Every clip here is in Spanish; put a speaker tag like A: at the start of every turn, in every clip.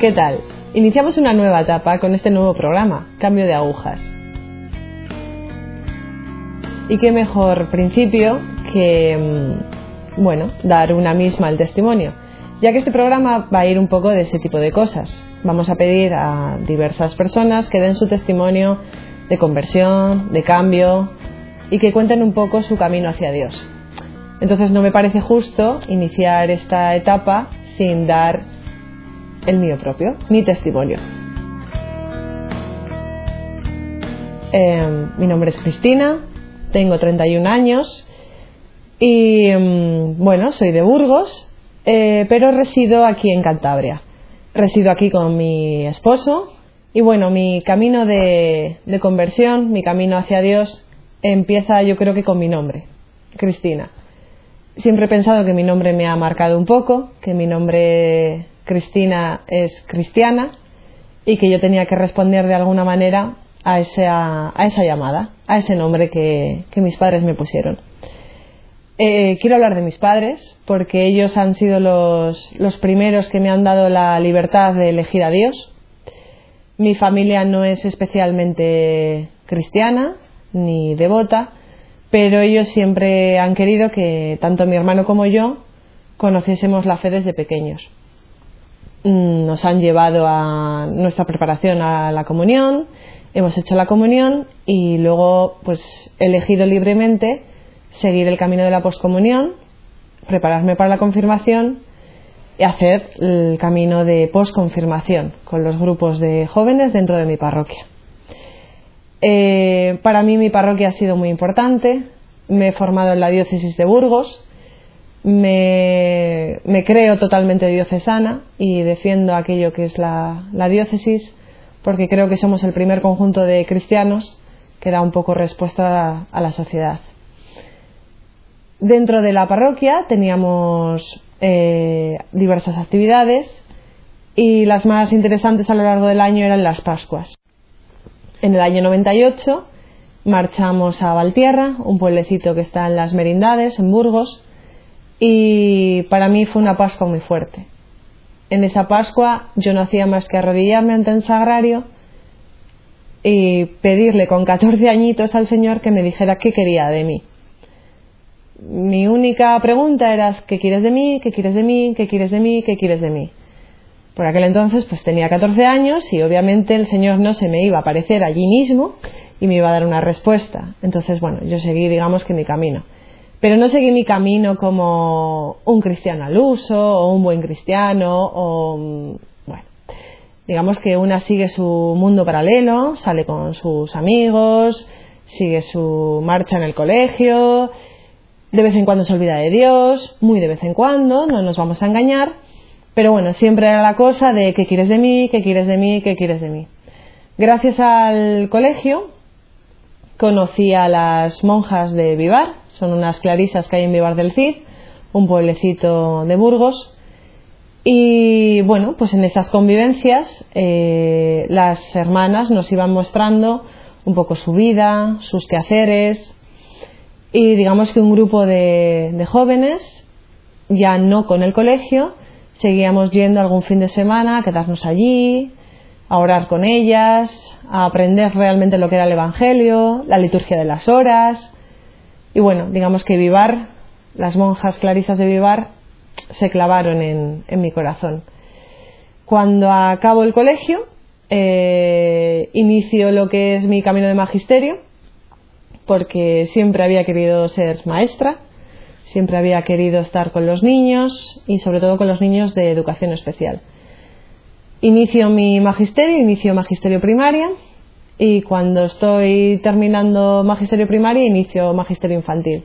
A: ¿Qué tal? Iniciamos una nueva etapa con este nuevo programa, Cambio de Agujas. Y qué mejor principio que, mm, bueno, dar una misma el testimonio, ya que este programa va a ir un poco de ese tipo de cosas. Vamos a pedir a diversas personas que den su testimonio de conversión, de cambio y que cuenten un poco su camino hacia Dios. Entonces no me parece justo iniciar esta etapa sin dar el mío propio, mi testimonio. Eh, mi nombre es Cristina, tengo 31 años y mm, bueno, soy de Burgos, eh, pero resido aquí en Cantabria. Resido aquí con mi esposo y bueno, mi camino de, de conversión, mi camino hacia Dios empieza yo creo que con mi nombre, Cristina. Siempre he pensado que mi nombre me ha marcado un poco, que mi nombre Cristina es cristiana y que yo tenía que responder de alguna manera a esa, a esa llamada, a ese nombre que, mis padres me pusieron. Eh, quiero hablar de mis padres porque ellos han sido los, los primeros que me han dado la libertad de elegir a Dios. Mi familia no es especialmente cristiana ni devota, pero ellos siempre han querido que tanto mi hermano como yo conociésemos la fe desde pequeños. Mm, nos han llevado a nuestra preparación a la comunión, hemos hecho la comunión y luego pues he elegido libremente seguir el camino de la poscomunión, prepararme para la confirmación y hacer el camino de posconfirmación con los grupos de jóvenes dentro de mi parroquia. Eh, para mí mi parroquia ha sido muy importante, me he formado en la diócesis de Burgos, me, creo totalmente diocesana y defiendo aquello que es la, diócesis porque creo que somos el primer conjunto de cristianos que da un poco respuesta a, la sociedad. Dentro de la parroquia teníamos eh, diversas actividades y las más interesantes a lo largo del año eran las Pascuas. En el año 98 marchamos a Valtierra, un pueblecito que está en las Merindades, en Burgos, y para mí fue una Pascua muy fuerte. En esa Pascua yo no hacía más que arrodillarme ante el sagrario y pedirle con 14 añitos al Señor que me dijera qué quería de mí. Mi única pregunta era ¿qué quieres de mí? ¿qué quieres de mí? ¿qué quieres de mí? ¿qué quieres de mí? Por aquel entonces pues tenía 14 años y obviamente el Señor no se me iba a aparecer allí mismo y me iba a dar una respuesta. Entonces, bueno, yo seguí digamos que mi camino pero no seguí mi camino como un cristiano al uso o un buen cristiano o bueno digamos que una sigue su mundo paralelo sale con sus amigos sigue su marcha en el colegio de vez en cuando se olvida de Dios muy de vez en cuando no nos vamos a engañar pero bueno siempre era la cosa de qué quieres de mí qué quieres de mí qué quieres de mí gracias al colegio conocí a las monjas de Vivar, son unas clarisas que hay en Vivar del Cid, un pueblecito de Burgos. Y bueno, pues en esas convivencias eh, las hermanas nos iban mostrando un poco su vida, sus quehaceres y digamos que un grupo de, de jóvenes, ya no con el colegio, seguíamos yendo algún fin de semana a quedarnos allí, a orar con ellas, a aprender realmente lo que era el Evangelio, la liturgia de las horas. Y bueno, digamos que Vivar, las monjas clarisas de Vivar, se clavaron en, mi corazón. Cuando acabo el colegio, eh, inicio lo que es mi camino de magisterio, porque siempre había querido ser maestra, siempre había querido estar con los niños y sobre todo con los niños de educación especial. Inicio mi magisterio, inicio magisterio primaria y cuando estoy terminando magisterio primaria inicio magisterio infantil.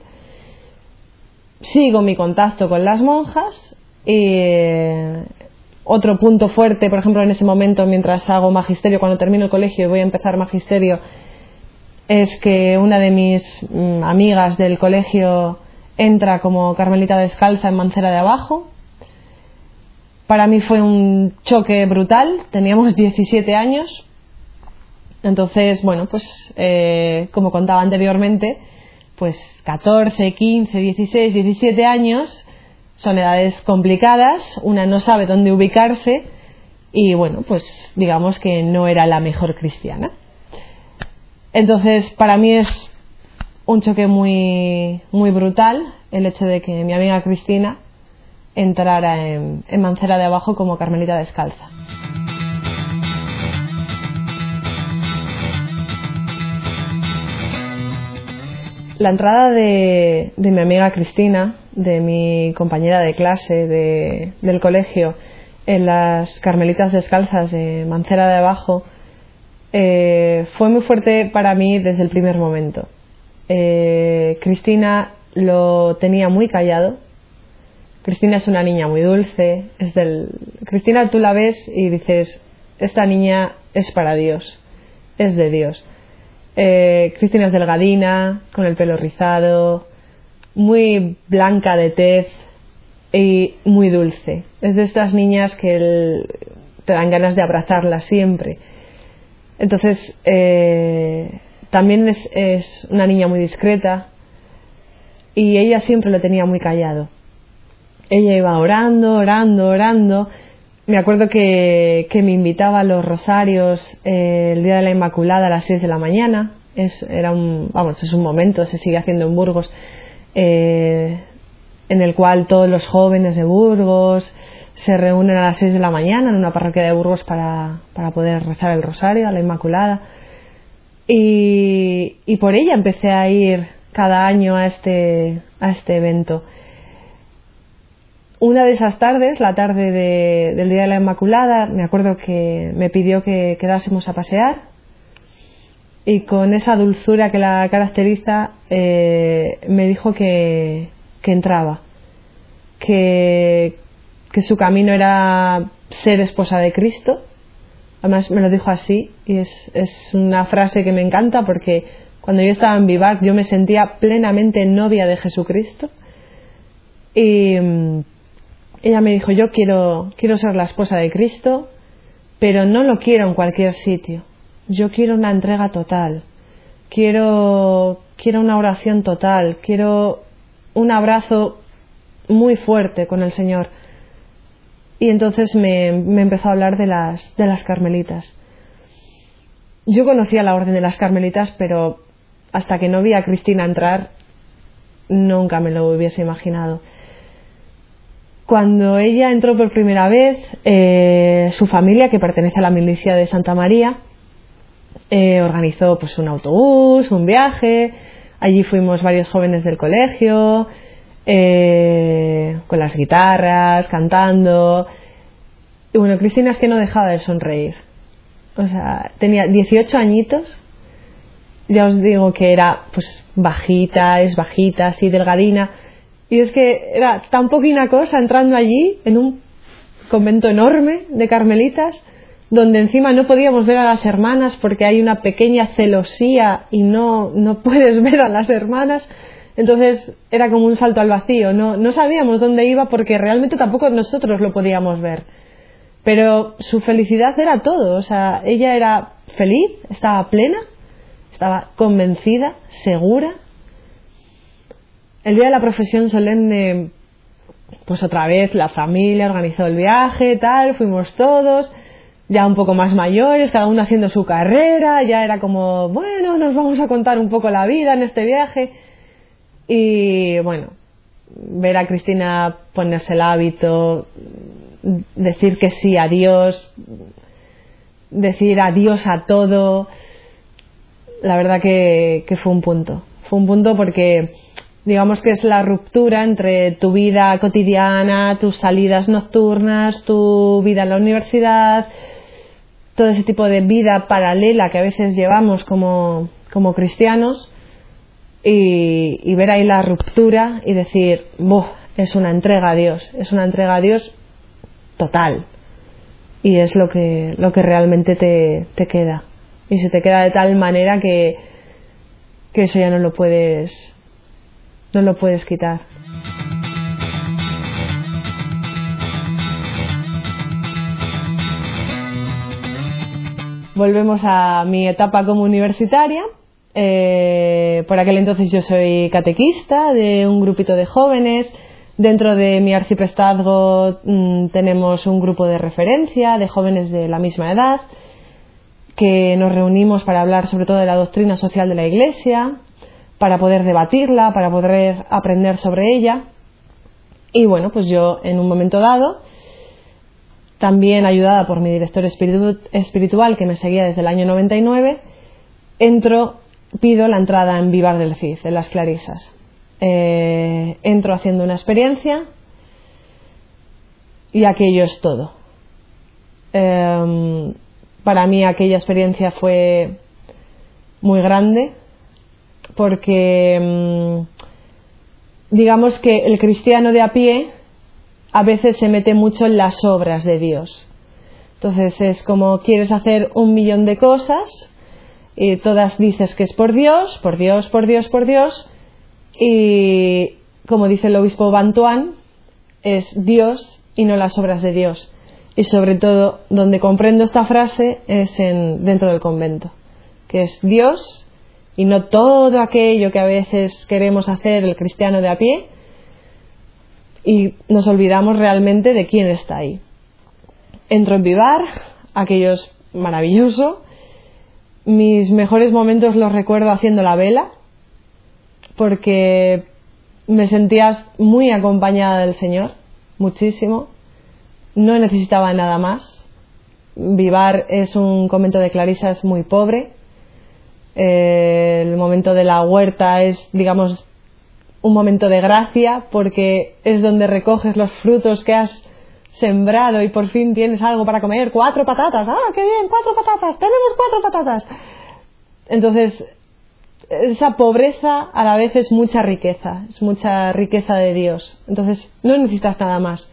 A: Sigo mi contacto con las monjas y eh, otro punto fuerte, por ejemplo, en ese momento mientras hago magisterio, cuando termino el colegio y voy a empezar magisterio, es que una de mis mm, amigas del colegio entra como carmelita descalza en Mancera de Abajo. Para mí fue un choque brutal, teníamos 17 años, entonces, bueno, pues eh, como contaba anteriormente, pues 14, 15, 16, 17 años son edades complicadas, una no sabe dónde ubicarse y bueno, pues digamos que no era la mejor cristiana. Entonces, para mí es un choque muy, muy brutal el hecho de que mi amiga Cristina entrara en, en Mancera de Abajo como Carmelita descalza. La entrada de, mi amiga Cristina, de mi compañera de clase de, del colegio, en las Carmelitas Descalzas de Mancera de Abajo, eh, fue muy fuerte para mí desde el primer momento. Eh, Cristina lo tenía muy callado. Cristina es una niña muy dulce. Es del... Cristina tú la ves y dices, esta niña es para Dios, es de Dios. Eh, Cristina es delgadina, con el pelo rizado, muy blanca de tez y muy dulce. Es de estas niñas que te dan ganas de abrazarla siempre. Entonces, eh, también es, es, una niña muy discreta y ella siempre lo tenía muy callado. Ella iba orando, orando, orando me acuerdo que, me invitaba a los rosarios eh, el día de la Inmaculada a las 6 de la mañana. Es, era un, vamos, es un momento, se sigue haciendo en Burgos, eh, en el cual todos los jóvenes de Burgos se reúnen a las 6 de la mañana en una parroquia de Burgos para, para poder rezar el rosario a la Inmaculada. Y, y por ella empecé a ir cada año a este, a este evento una de esas tardes, la tarde del Día de la Inmaculada, me acuerdo que me pidió que quedásemos a pasear. Y con esa dulzura que la caracteriza eh, me dijo que, entraba, que, su camino era ser esposa de Cristo. Además me lo dijo así y es, una frase que me encanta porque cuando yo estaba en Vivac yo me sentía plenamente novia de Jesucristo. Y ella me dijo, yo quiero, quiero ser la esposa de Cristo, pero no lo quiero en cualquier sitio. Yo quiero una entrega total. Quiero, quiero una oración total. Quiero un abrazo muy fuerte con el Señor. Y entonces me, me empezó a hablar de las, de las carmelitas. Yo conocía la orden de las carmelitas, pero hasta que no vi a Cristina entrar, nunca me lo hubiese imaginado. Cuando ella entró por primera vez, eh, su familia, que pertenece a la milicia de Santa María, eh, organizó pues un autobús, un viaje. Allí fuimos varios jóvenes del colegio, eh, con las guitarras, cantando. Y bueno, Cristina es que no dejaba de sonreír. O sea, tenía 18 añitos. Ya os digo que era pues bajita, es bajita, así delgadina y es que era tan poquina cosa entrando allí, en un convento enorme de carmelitas, donde encima no podíamos ver a las hermanas porque hay una pequeña celosía y no, no puedes ver a las hermanas. Entonces era como un salto al vacío, no, no sabíamos dónde iba porque realmente tampoco nosotros lo podíamos ver. Pero su felicidad era todo, o sea, ella era feliz, estaba plena, estaba convencida, segura el día de la profesión solemne, pues otra vez la familia organizó el viaje, tal, fuimos todos, ya un poco más mayores, cada uno haciendo su carrera, ya era como, bueno, nos vamos a contar un poco la vida en este viaje. Y bueno, ver a Cristina ponerse el hábito, decir que sí a Dios, decir adiós a todo, la verdad que, que fue un punto. Fue un punto porque digamos que es la ruptura entre tu vida cotidiana, tus salidas nocturnas, tu vida en la universidad, todo ese tipo de vida paralela que a veces llevamos como, como cristianos y, ver ahí la ruptura y decir, es una entrega a Dios, es una entrega a Dios total y es lo que, lo que realmente te, te queda. Y se te queda de tal manera que, que eso ya no lo puedes no lo puedes quitar. Volvemos a mi etapa como universitaria. Eh, por aquel entonces yo soy catequista de un grupito de jóvenes Dentro de mi arciprestazgo mm, tenemos un grupo de referencia de jóvenes de la misma edad que nos reunimos para hablar sobre todo de la doctrina social de la Iglesia, para poder debatirla, para poder aprender sobre ella. Y bueno, pues yo en un momento dado, también ayudada por mi director espiritual que me seguía desde el año 99, entro, pido la entrada en Vivar del Cid, en las Clarisas. Eh, entro haciendo una experiencia y aquello es todo. Em, para mí aquella experiencia fue muy grande porque em, digamos que el cristiano de a pie a veces se mete mucho en las obras de Dios. Entonces es como quieres hacer un millón de cosas y todas dices que es por Dios, por Dios, por Dios, por Dios, y como dice el obispo Bantuán, es Dios y no las obras de Dios. Y sobre todo, donde comprendo esta frase es en, dentro del convento, que es Dios y no todo aquello que a veces queremos hacer el cristiano de a pie y nos olvidamos realmente de quién está ahí. Entro en Vivar, aquello es maravilloso. Mis mejores momentos los recuerdo haciendo la vela, porque me sentía muy acompañada del Señor, muchísimo. No necesitaba nada más. Vivar es un convento de clarisas muy pobre. Eh, el momento de la huerta es, digamos, un momento de gracia porque es donde recoges los frutos que has sembrado y por fin tienes algo para comer. Cuatro patatas. ¡Ah, qué bien! Cuatro patatas. Tenemos cuatro patatas. Entonces, esa pobreza a la vez es mucha riqueza, es mucha riqueza de Dios. Entonces, no necesitas nada más.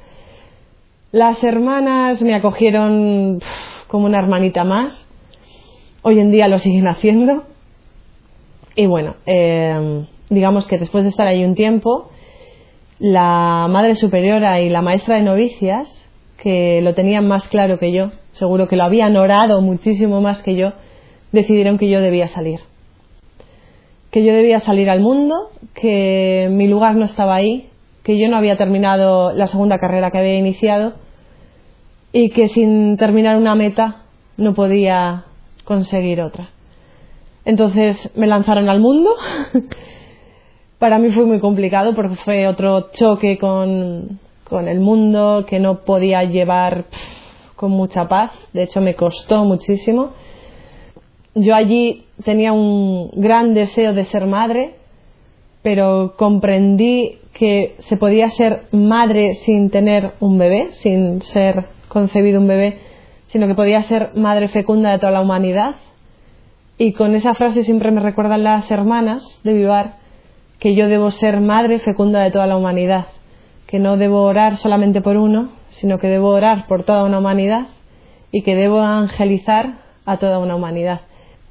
A: Las hermanas me acogieron como una hermanita más. Hoy en día lo siguen haciendo. Y bueno, eh, digamos que después de estar ahí un tiempo, la madre superiora y la maestra de novicias, que lo tenían más claro que yo, seguro que lo habían orado muchísimo más que yo, decidieron que yo debía salir que yo debía salir al mundo, que mi lugar no estaba ahí, que yo no había terminado la segunda carrera que había iniciado y que sin terminar una meta no podía conseguir otra. Entonces me lanzaron al mundo. Para mí fue muy complicado porque fue otro choque con, con el mundo que no podía llevar con mucha paz. De hecho me costó muchísimo yo allí tenía un gran deseo de ser madre, pero comprendí que se podía ser madre sin tener un bebé, sin ser concebido un bebé, sino que podía ser madre fecunda de toda la humanidad. Y con esa frase siempre me recuerdan las hermanas de Vivar que yo debo ser madre fecunda de toda la humanidad, que no debo orar solamente por uno, sino que debo orar por toda una humanidad y que debo evangelizar a toda una humanidad.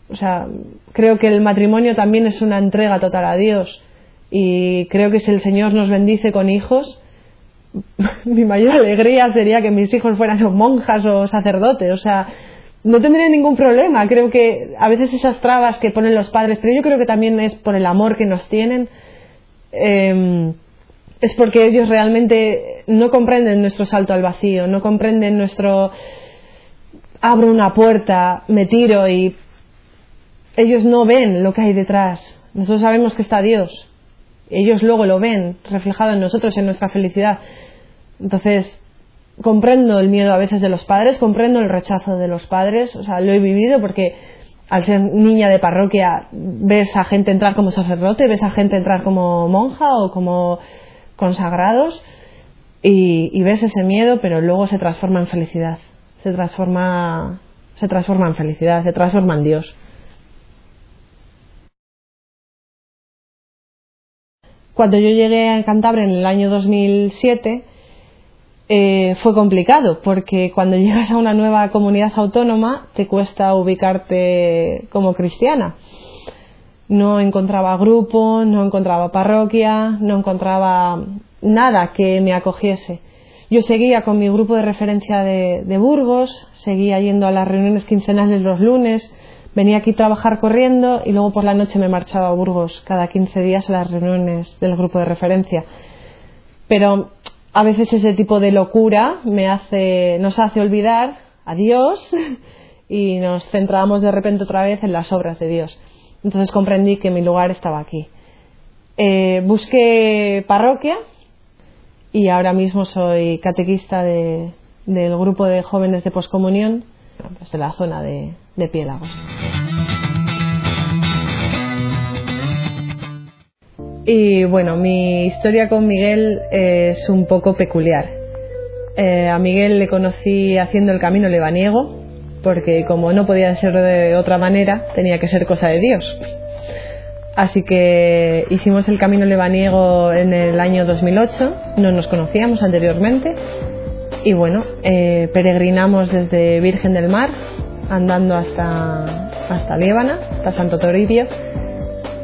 A: O sea, creo que el matrimonio también es una entrega total a Dios y creo que si el Señor nos bendice con hijos, mi mayor alegría sería que mis hijos fueran monjas o sacerdotes, o sea, no tendría ningún problema. Creo que a veces esas trabas que ponen los padres, pero yo creo que también es por el amor que nos tienen, em, es porque ellos realmente no comprenden nuestro salto al vacío, no comprenden nuestro abro una puerta, me tiro y ellos no ven lo que hay detrás. Nosotros sabemos que está Dios. Ellos luego lo ven reflejado en nosotros, en nuestra felicidad. Entonces, comprendo el miedo a veces de los padres, comprendo el rechazo de los padres, o sea, lo he vivido porque al ser niña de parroquia ves a gente entrar como sacerdote, ves a gente entrar como monja o como consagrados y, ves ese miedo, pero luego se transforma en felicidad, se transforma, se transforma en felicidad, se transforma en Dios. Cuando yo llegué a Cantabria en el año 2007 eh, fue complicado porque cuando llegas a una nueva comunidad autónoma te cuesta ubicarte como cristiana. No encontraba grupo, no encontraba parroquia, no encontraba nada que me acogiese. Yo seguía con mi grupo de referencia de, de Burgos, seguía yendo a las reuniones quincenales los lunes, venía aquí a trabajar corriendo y luego por la noche me marchaba a Burgos cada 15 días a las reuniones del grupo de referencia. Pero a veces ese tipo de locura nos hace olvidar a Dios y nos centramos de repente otra vez en las obras de Dios. Entonces comprendí que mi lugar estaba aquí. Eh, busqué parroquia y ahora mismo soy catequista del grupo de jóvenes de poscomunión pues de la zona de, de Piélagos. Y bueno, mi historia con Miguel es un poco peculiar. Eh, a Miguel le conocí haciendo el camino lebaniego, porque como no podía ser de otra manera, tenía que ser cosa de Dios. Así que hicimos el camino lebaniego en el año 2008, no nos conocíamos anteriormente y bueno, eh, peregrinamos desde Virgen del Mar, andando hasta, hasta Líbana, hasta Santo Toribio.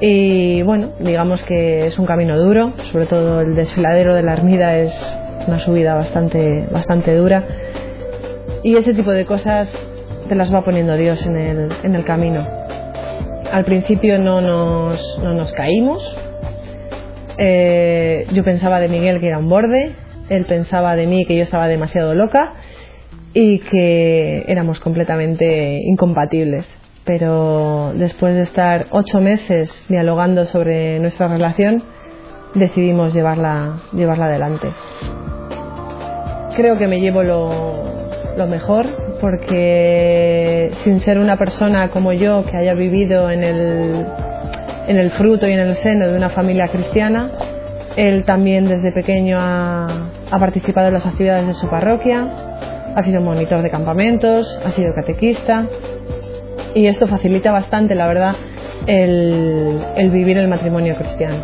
A: Y bueno, digamos que es un camino duro, sobre todo el desfiladero de la Armida es una subida bastante, bastante dura. Y ese tipo de cosas te las va poniendo Dios en el, en el camino. Al principio no nos, no nos caímos. Eh, yo pensaba de Miguel que era un borde, él pensaba de mí que yo estaba demasiado loca y que éramos completamente incompatibles. Pero después de estar ocho meses dialogando sobre nuestra relación, decidimos llevarla, llevarla adelante. Creo que me llevo lo, lo mejor porque sin ser una persona como yo que haya vivido en el, en el fruto y en el seno de una familia cristiana, él también desde pequeño ha, participado en las actividades de su parroquia, ha sido monitor de campamentos, ha sido catequista y esto facilita bastante, la verdad, el, vivir el matrimonio cristiano.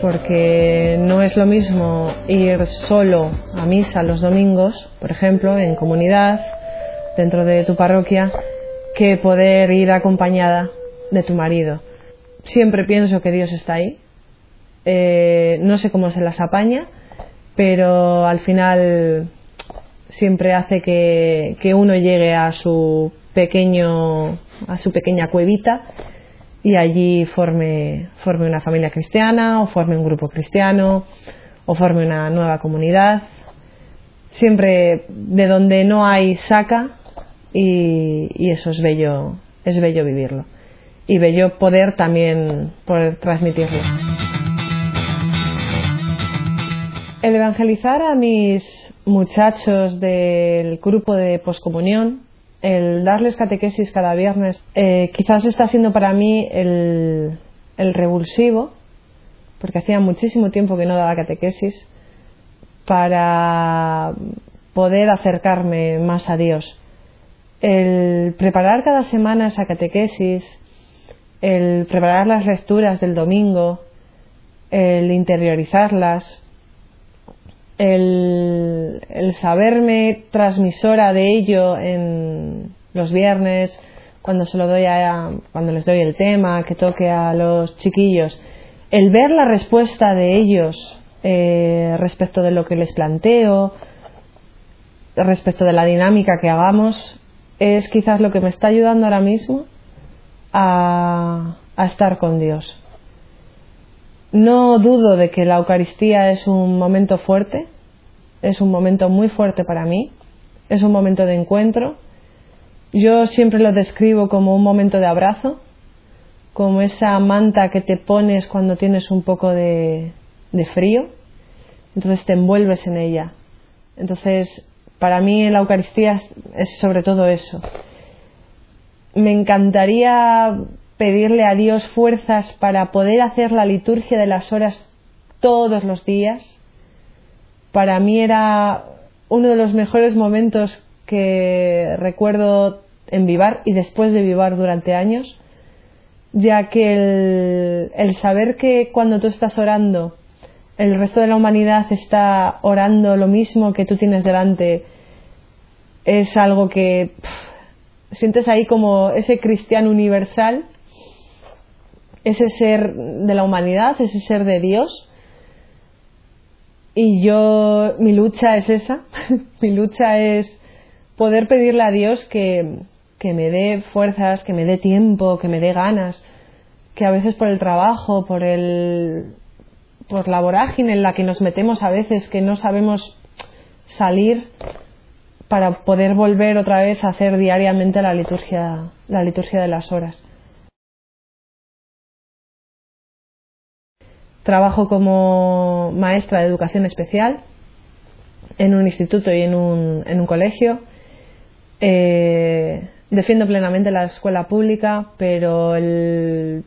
A: Porque no es lo mismo ir solo a misa los domingos, por ejemplo, en comunidad, dentro de tu parroquia, que poder ir acompañada de tu marido. Siempre pienso que Dios está ahí, eh, no sé cómo se las apaña, pero al final siempre hace que, uno llegue a su pequeño a su pequeña cuevita y allí forme, forme una familia cristiana o forme un grupo cristiano o forme una nueva comunidad. Siempre de donde no hay saca y, eso es bello, es bello vivirlo y bello poder también poder transmitirlo. El evangelizar a mis muchachos del grupo de poscomunión, el darles catequesis cada viernes, eh, quizás está siendo para mí el, revulsivo, porque hacía muchísimo tiempo que no daba catequesis, para poder acercarme más a Dios. El preparar cada semana esa catequesis, el preparar las lecturas del domingo, el interiorizarlas, el, saberme transmisora de ello en los viernes, cuando se lo doy a, cuando les doy el tema, que toque a los chiquillos, el ver la respuesta de ellos eh, respecto de lo que les planteo, respecto de la dinámica que hagamos, es quizás lo que me está ayudando ahora mismo a estar con Dios. No dudo de que la Eucaristía es un momento fuerte, es un momento muy fuerte para mí, es un momento de encuentro. Yo siempre lo describo como un momento de abrazo, como esa manta que te pones cuando tienes un poco de, frío, entonces te envuelves en ella. Entonces, para mí la Eucaristía es sobre todo eso. Me encantaría pedirle a Dios fuerzas para poder hacer la liturgia de las horas todos los días. Para mí era uno de los mejores momentos que recuerdo en Vivar y después de Vivar durante años, ya que el, saber que cuando tú estás orando, el resto de la humanidad está orando lo mismo que tú tienes delante, es algo que sientes ahí como ese cristiano universal ese ser de la humanidad, ese ser de Dios. Y yo, mi lucha es esa, mi lucha es poder pedirle a Dios que, que me dé fuerzas, que me dé tiempo, que me dé ganas, que a veces por el trabajo, por el por la vorágine en la que nos metemos a veces, que no sabemos salir para poder volver otra vez a hacer diariamente la liturgia, la liturgia de las horas. Trabajo como maestra de educación especial en un instituto y en un, en un colegio. Eh, defiendo plenamente la escuela pública, pero el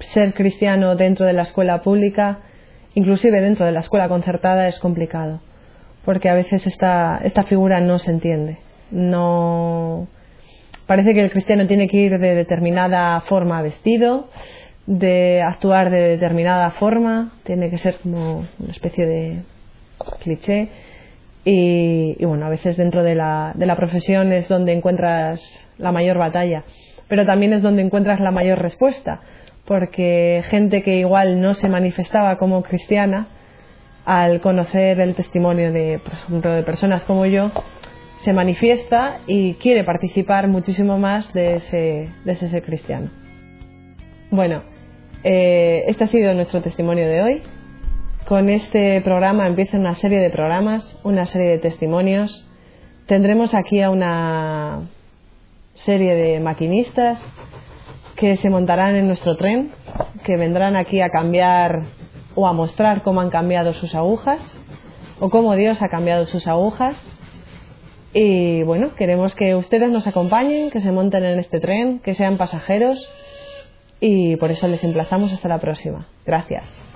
A: ser cristiano dentro de la escuela pública, inclusive dentro de la escuela concertada, es complicado, porque a veces esta, esta figura no se entiende. No parece que el cristiano tiene que ir de determinada forma vestido, de actuar de determinada forma, tiene que ser como una especie de cliché. Y, bueno, a veces dentro de la, de la profesión es donde encuentras la mayor batalla, pero también es donde encuentras la mayor respuesta, porque gente que igual no se manifestaba como cristiana, al conocer el testimonio de, por ejemplo, de personas como yo, se manifiesta y quiere participar muchísimo más de ese, de ese ser cristiano. Bueno, eh, este ha sido nuestro testimonio de hoy. Con este programa empieza una serie de programas, una serie de testimonios. Tendremos aquí a una serie de maquinistas que se montarán en nuestro tren, que vendrán aquí a cambiar o a mostrar cómo han cambiado sus agujas o cómo Dios ha cambiado sus agujas. Y bueno, queremos que ustedes nos acompañen, que se monten en este tren, que sean pasajeros y por eso les emplazamos hasta la próxima. Gracias.